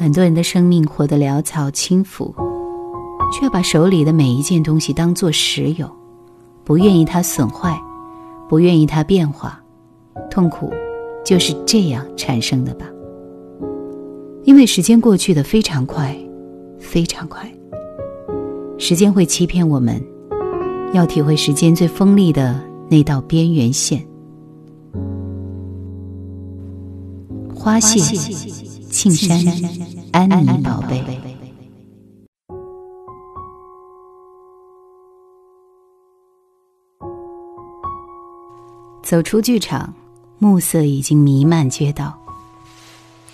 很多人的生命活得潦草轻浮，却把手里的每一件东西当作实有，不愿意它损坏，不愿意它变化，痛苦就是这样产生的吧。因为时间过去的非常快，非常快。时间会欺骗我们，要体会时间最锋利的那道边缘线。花谢，庆山，安妮宝贝。走出剧场，暮色已经弥漫街道。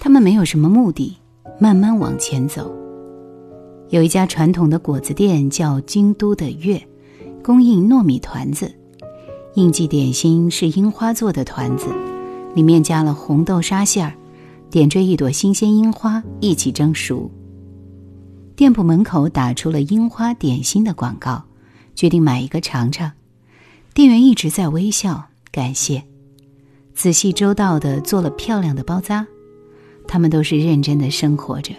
他们没有什么目的，慢慢往前走。有一家传统的果子店，叫京都的月，供应糯米团子。应季点心是樱花做的团子，里面加了红豆沙馅儿，点缀一朵新鲜樱花一起蒸熟。店铺门口打出了樱花点心的广告，决定买一个尝尝。店员一直在微笑，感谢，仔细周到的做了漂亮的包扎。他们都是认真的生活着。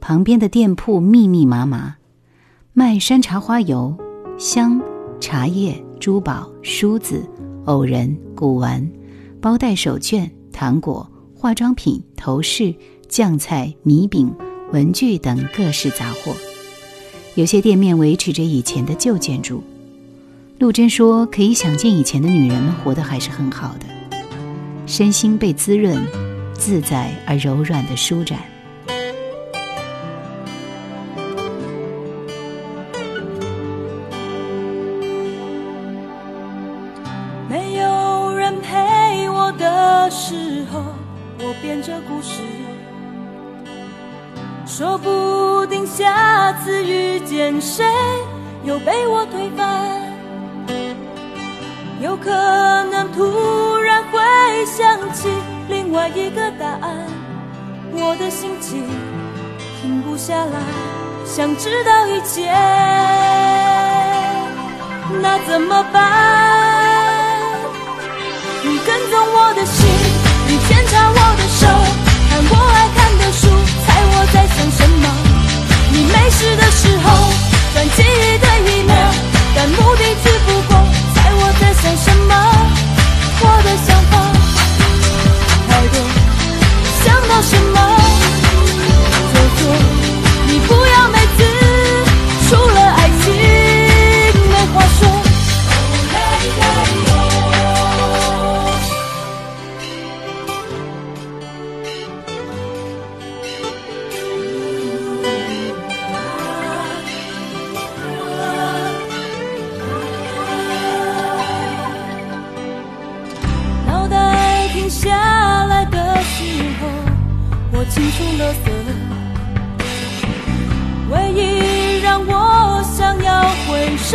旁边的店铺密密麻麻，卖山茶花油、香、茶叶、珠宝、梳子、偶人、古玩、包袋手绢、糖果、化妆品、头饰、酱菜、米饼、文具等各式杂货。有些店面维持着以前的旧建筑。陆贞说：“可以想见，以前的女人们活得还是很好的，身心被滋润。”自在而柔软的舒展。的心情停不下来，想知道一切，那怎么办？你跟踪我的心，你检查我的手，看我爱看的书，猜我在想什么？你没事的时候转记忆的 email，但目的只不过猜我在想什么？我的想法。太多什么？就做，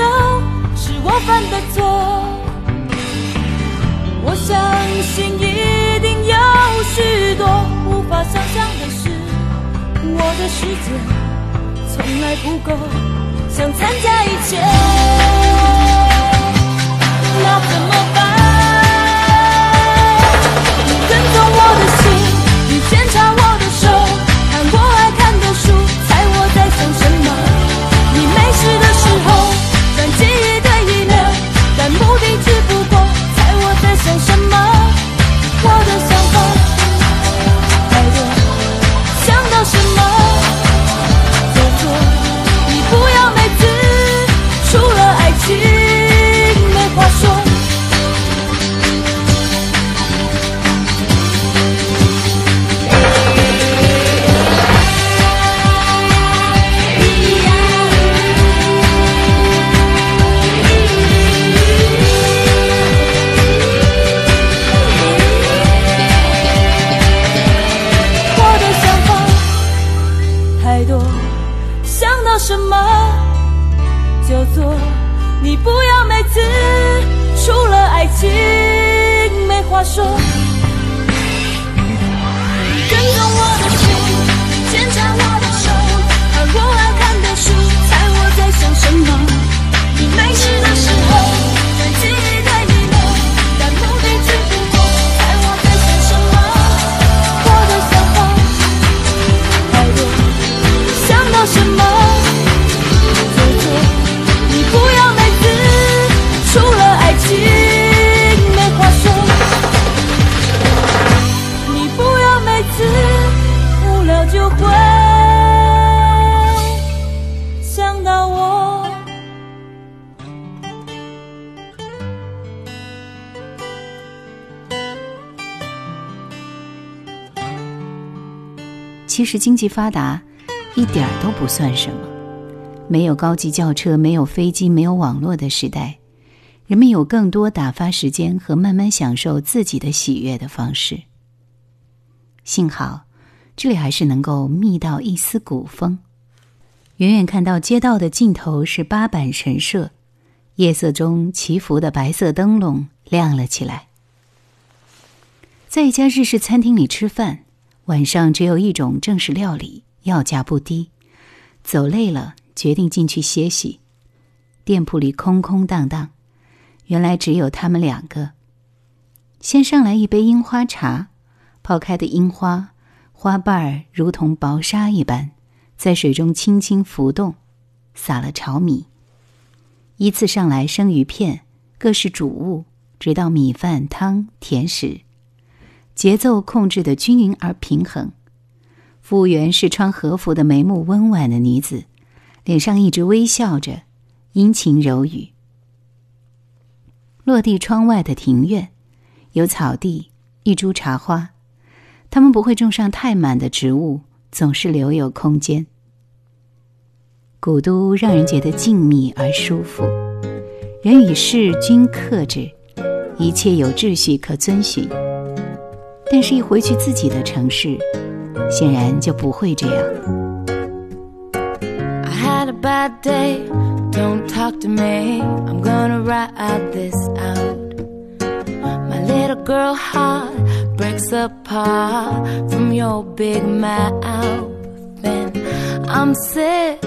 回首，是我犯的错。我相信一定有许多无法想象的事，我的时间从来不够，想参加一切，那怎么办？你跟踪我的心，你检查我的手，看我爱看的书，猜我在想什么？你没事的时候是经济发达一点儿都不算什么。没有高级轿车、没有飞机、没有网络的时代，人们有更多打发时间和慢慢享受自己的喜悦的方式。幸好，这里还是能够觅到一丝古风。远远看到街道的尽头是八坂神社，夜色中祈福的白色灯笼亮了起来。在一家日式餐厅里吃饭，晚上只有一种正式料理，要价不低。走累了，决定进去歇息。店铺里空空荡荡，原来只有他们两个。先上来一杯樱花茶，泡开的樱花花瓣儿如同薄纱一般，在水中轻轻浮动，撒了炒米。依次上来生鱼片，各式主物，直到米饭、汤、甜食。节奏控制的均匀而平衡。服务员是穿和服的眉目温婉的女子，脸上一直微笑着，殷勤柔语。落地窗外的庭院，有草地，一株茶花。他们不会种上太满的植物，总是留有空间。古都让人觉得静谧而舒服，人与事均克制，一切有秩序可遵循。但是，一回去自己的城市，显然就不会这样。I had a bad day. Don't talk to me. I'm gonna ride this out. My little girl heart breaks apart from your big mouth. And I'm sick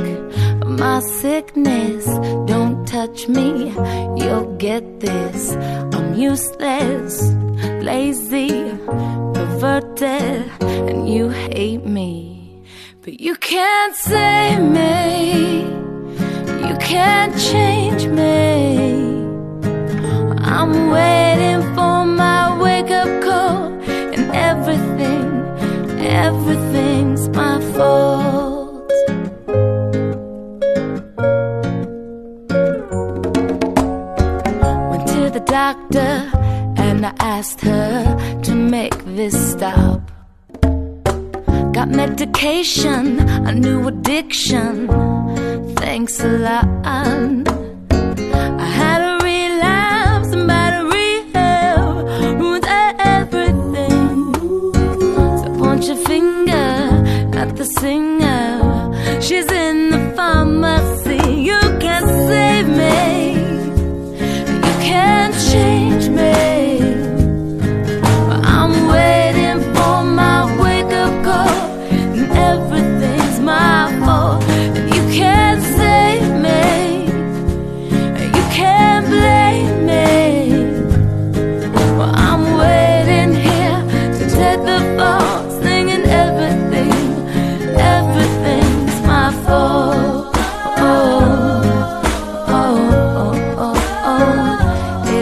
of my sickness. Don't touch me. You'll get this. I'm useless, lazy, perverted, and you hate me. But you can't save me. You can't change me. I'm waiting for my wake up call, and everything, everything's my fault. Went to the doctor, and I asked her make this stop. Got medication, a new addiction. Thanks a lot. I had a relapse and bad rehab ruined everything. So point your finger at the singer.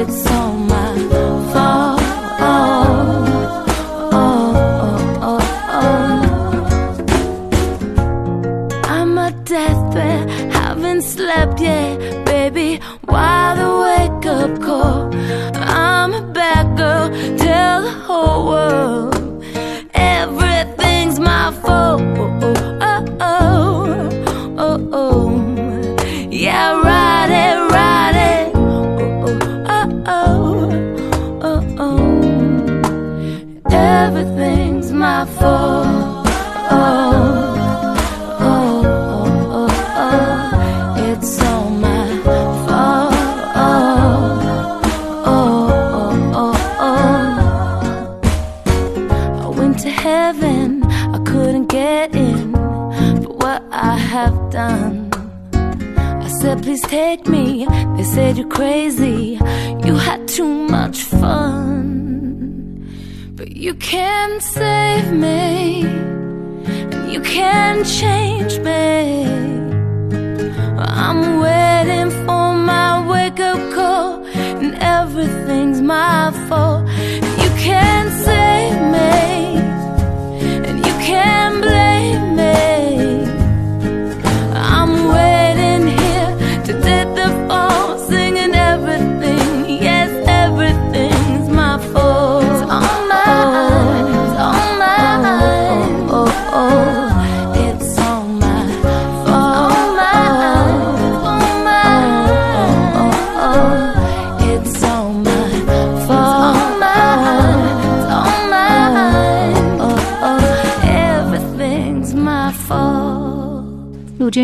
it's so to heaven, I couldn't get in for what I have done. I said, please take me. They said you're crazy. You had too much fun. But you can't save me. And you can't change me. I'm waiting for my wake up call. And everything's my fault.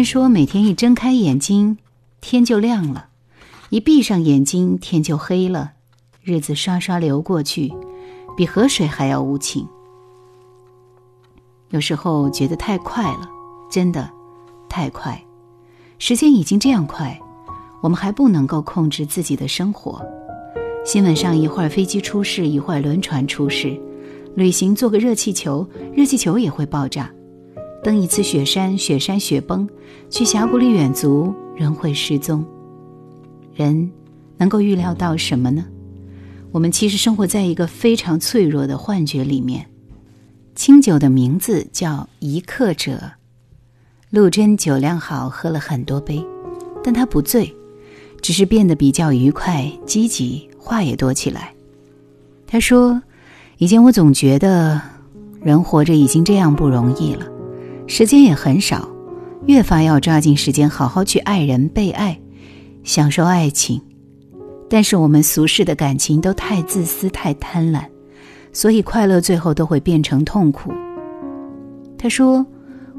说：“每天一睁开眼睛，天就亮了；一闭上眼睛，天就黑了。日子刷刷流过去，比河水还要无情。有时候觉得太快了，真的太快。时间已经这样快，我们还不能够控制自己的生活。新闻上一会儿飞机出事，一会儿轮船出事；旅行坐个热气球，热气球也会爆炸。”登一次雪山，雪山雪崩；去峡谷里远足，人会失踪。人能够预料到什么呢？我们其实生活在一个非常脆弱的幻觉里面。清酒的名字叫一刻者。陆贞酒量好，喝了很多杯，但他不醉，只是变得比较愉快、积极，话也多起来。他说：“以前我总觉得，人活着已经这样不容易了。”时间也很少，越发要抓紧时间，好好去爱人、被爱，享受爱情。但是我们俗世的感情都太自私、太贪婪，所以快乐最后都会变成痛苦。他说：“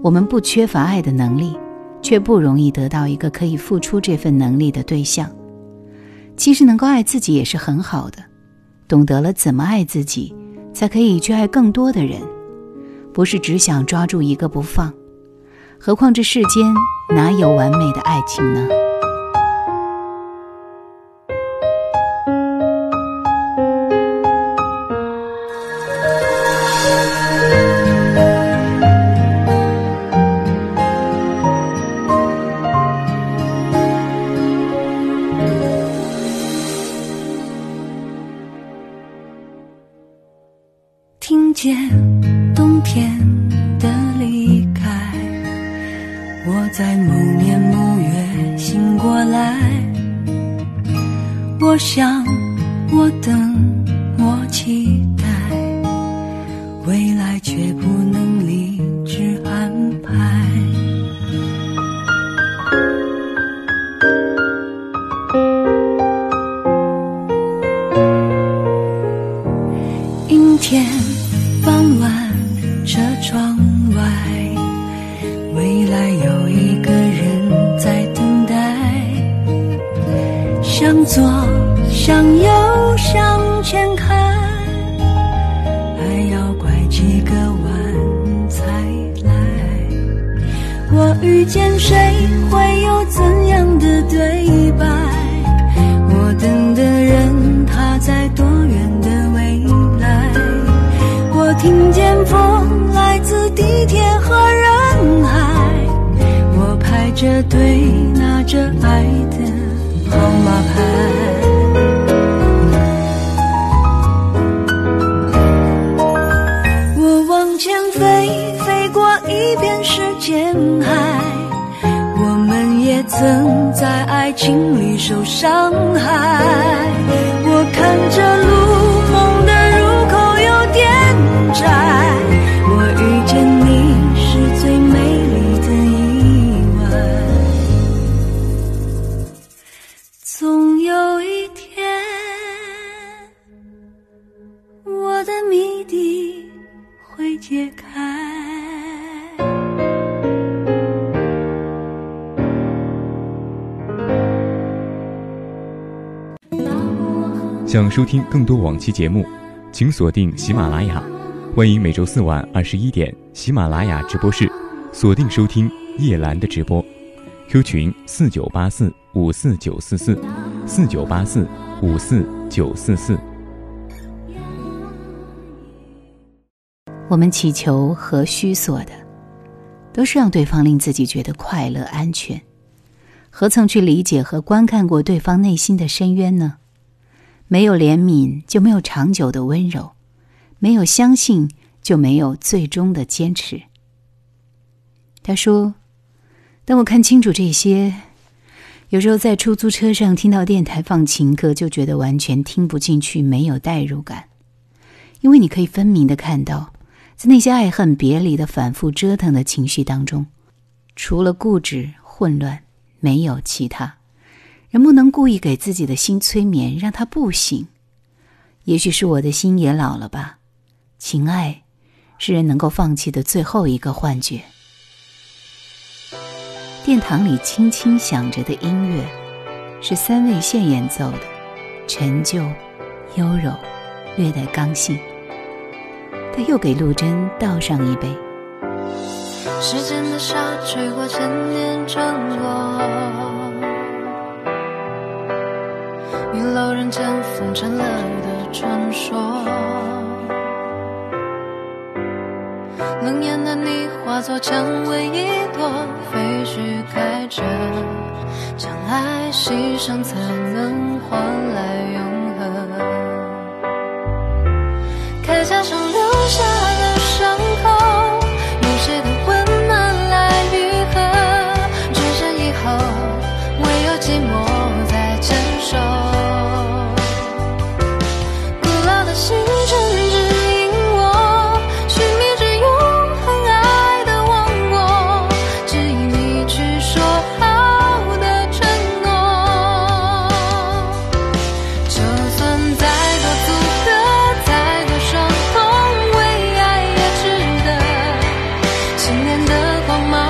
我们不缺乏爱的能力，却不容易得到一个可以付出这份能力的对象。其实能够爱自己也是很好的，懂得了怎么爱自己，才可以去爱更多的人。”不是只想抓住一个不放，何况这世间哪有完美的爱情呢？着对拿着爱的号码牌。我往前飞，飞过一片时间海。我们也曾在爱情里受伤害。我看着路，想收听更多往期节目，请锁定喜马拉雅。欢迎每周四晚二十一点喜马拉雅直播室锁定收听叶兰的直播。Q 群四九八四五四九四四四九八四五四九四四。我们祈求和需索的，都是让对方令自己觉得快乐、安全。何曾去理解和观看过对方内心的深渊呢？没有怜悯，就没有长久的温柔；没有相信，就没有最终的坚持。他说：“当我看清楚这些，有时候在出租车上听到电台放情歌，就觉得完全听不进去，没有代入感。因为你可以分明的看到，在那些爱恨别离的反复折腾的情绪当中，除了固执混乱，没有其他。”人不能故意给自己的心催眠，让他不醒。也许是我的心也老了吧。情爱，是人能够放弃的最后一个幻觉。殿堂里轻轻响着的音乐，是三位线演奏的，陈旧、优柔，略带刚性。他又给陆贞倒上一杯。时间的沙吹过千年成果，玉楼人间风尘了的传说。冷眼的你化作蔷薇一朵，废墟开着，将爱牺牲才能换来永恒。铠甲上留下信念的光芒。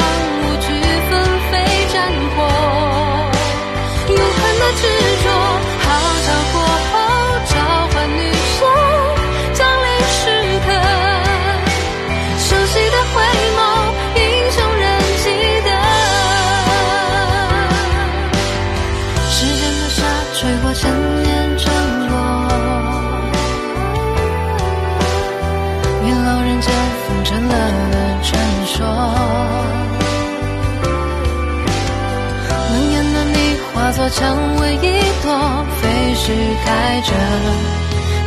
开着，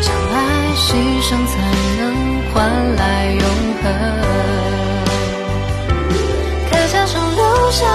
将爱牺牲才能换来永恒。铠甲上留下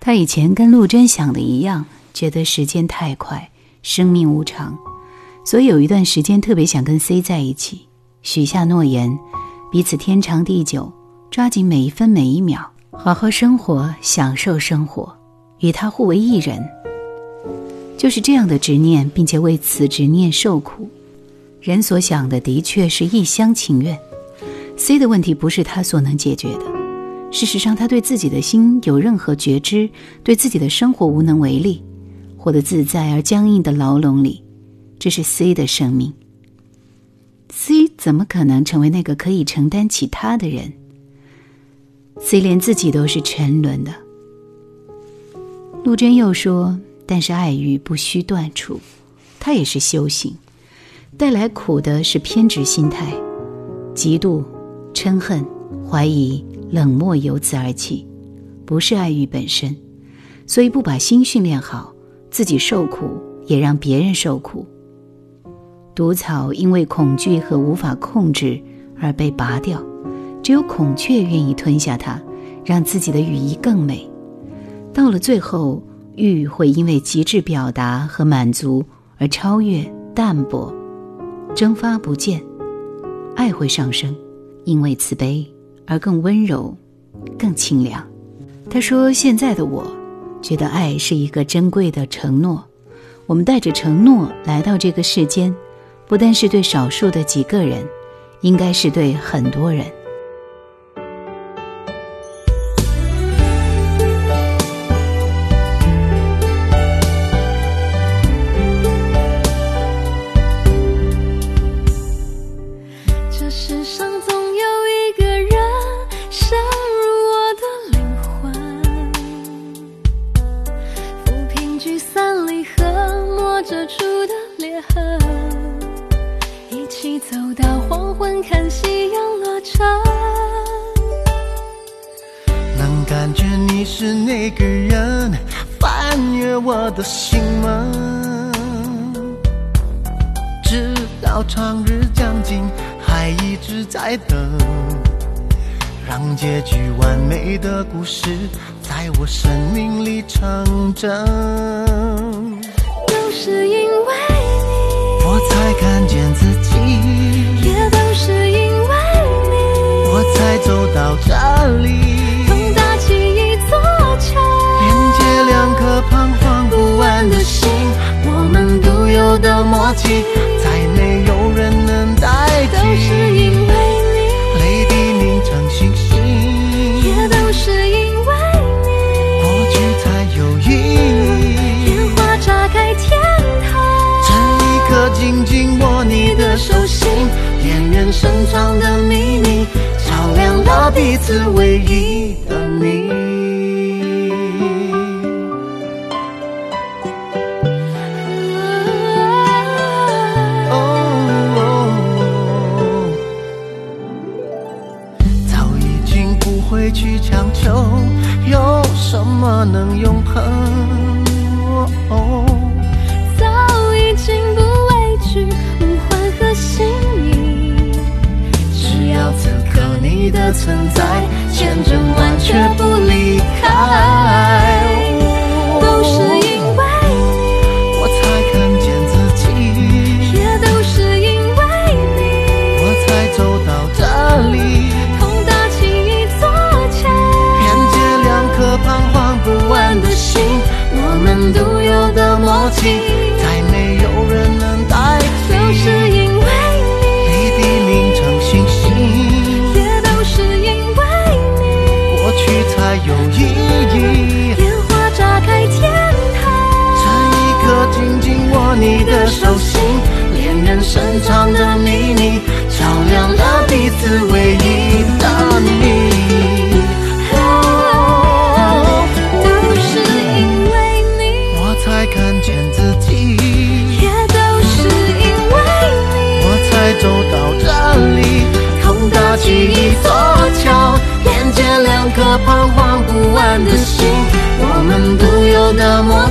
他以前跟陆贞想的一样，觉得时间太快，生命无常，所以有一段时间特别想跟 C 在一起，许下诺言，彼此天长地久，抓紧每一分每一秒，好好生活，享受生活，与他互为一人。就是这样的执念，并且为此执念受苦。人所想的的确是一厢情愿。C 的问题不是他所能解决的，事实上，他对自己的心有任何觉知，对自己的生活无能为力，活得自在而僵硬的牢笼里，这是 C 的生命。C 怎么可能成为那个可以承担起他的人？C 连自己都是沉沦的。陆贞又说：“但是爱欲不需断除，它也是修行。带来苦的是偏执心态，嫉妒、嗔恨、怀疑。”冷漠由此而起，不是爱欲本身，所以不把心训练好，自己受苦也让别人受苦。毒草因为恐惧和无法控制而被拔掉，只有孔雀愿意吞下它，让自己的羽翼更美。到了最后，欲会因为极致表达和满足而超越、淡薄、蒸发不见；爱会上升，因为慈悲。而更温柔，更清凉。他说：“现在的我，觉得爱是一个珍贵的承诺。我们带着承诺来到这个世间，不但是对少数的几个人，应该是对很多人。”到长日将尽，还一直在等，让结局完美的故事在我生命里成真。都是因为你，我才看见自己；也都是因为你，我才走到这里。风搭起一座桥，连接两颗彷徨不安的心，我们独有的默契，再没有人能代替。都是因为你，泪滴凝成星星，也都是因为你，过去才有意义。烟花炸开天堂，这一刻紧紧握你的手心，恋人深藏的秘密，照亮了彼此唯一深藏的秘密，照亮了彼此唯一的你。都是因为你，我才看见自己；也都是因为你，我才走到这里，空搭起一座桥，连接两颗彷徨不安的心，我们独有的默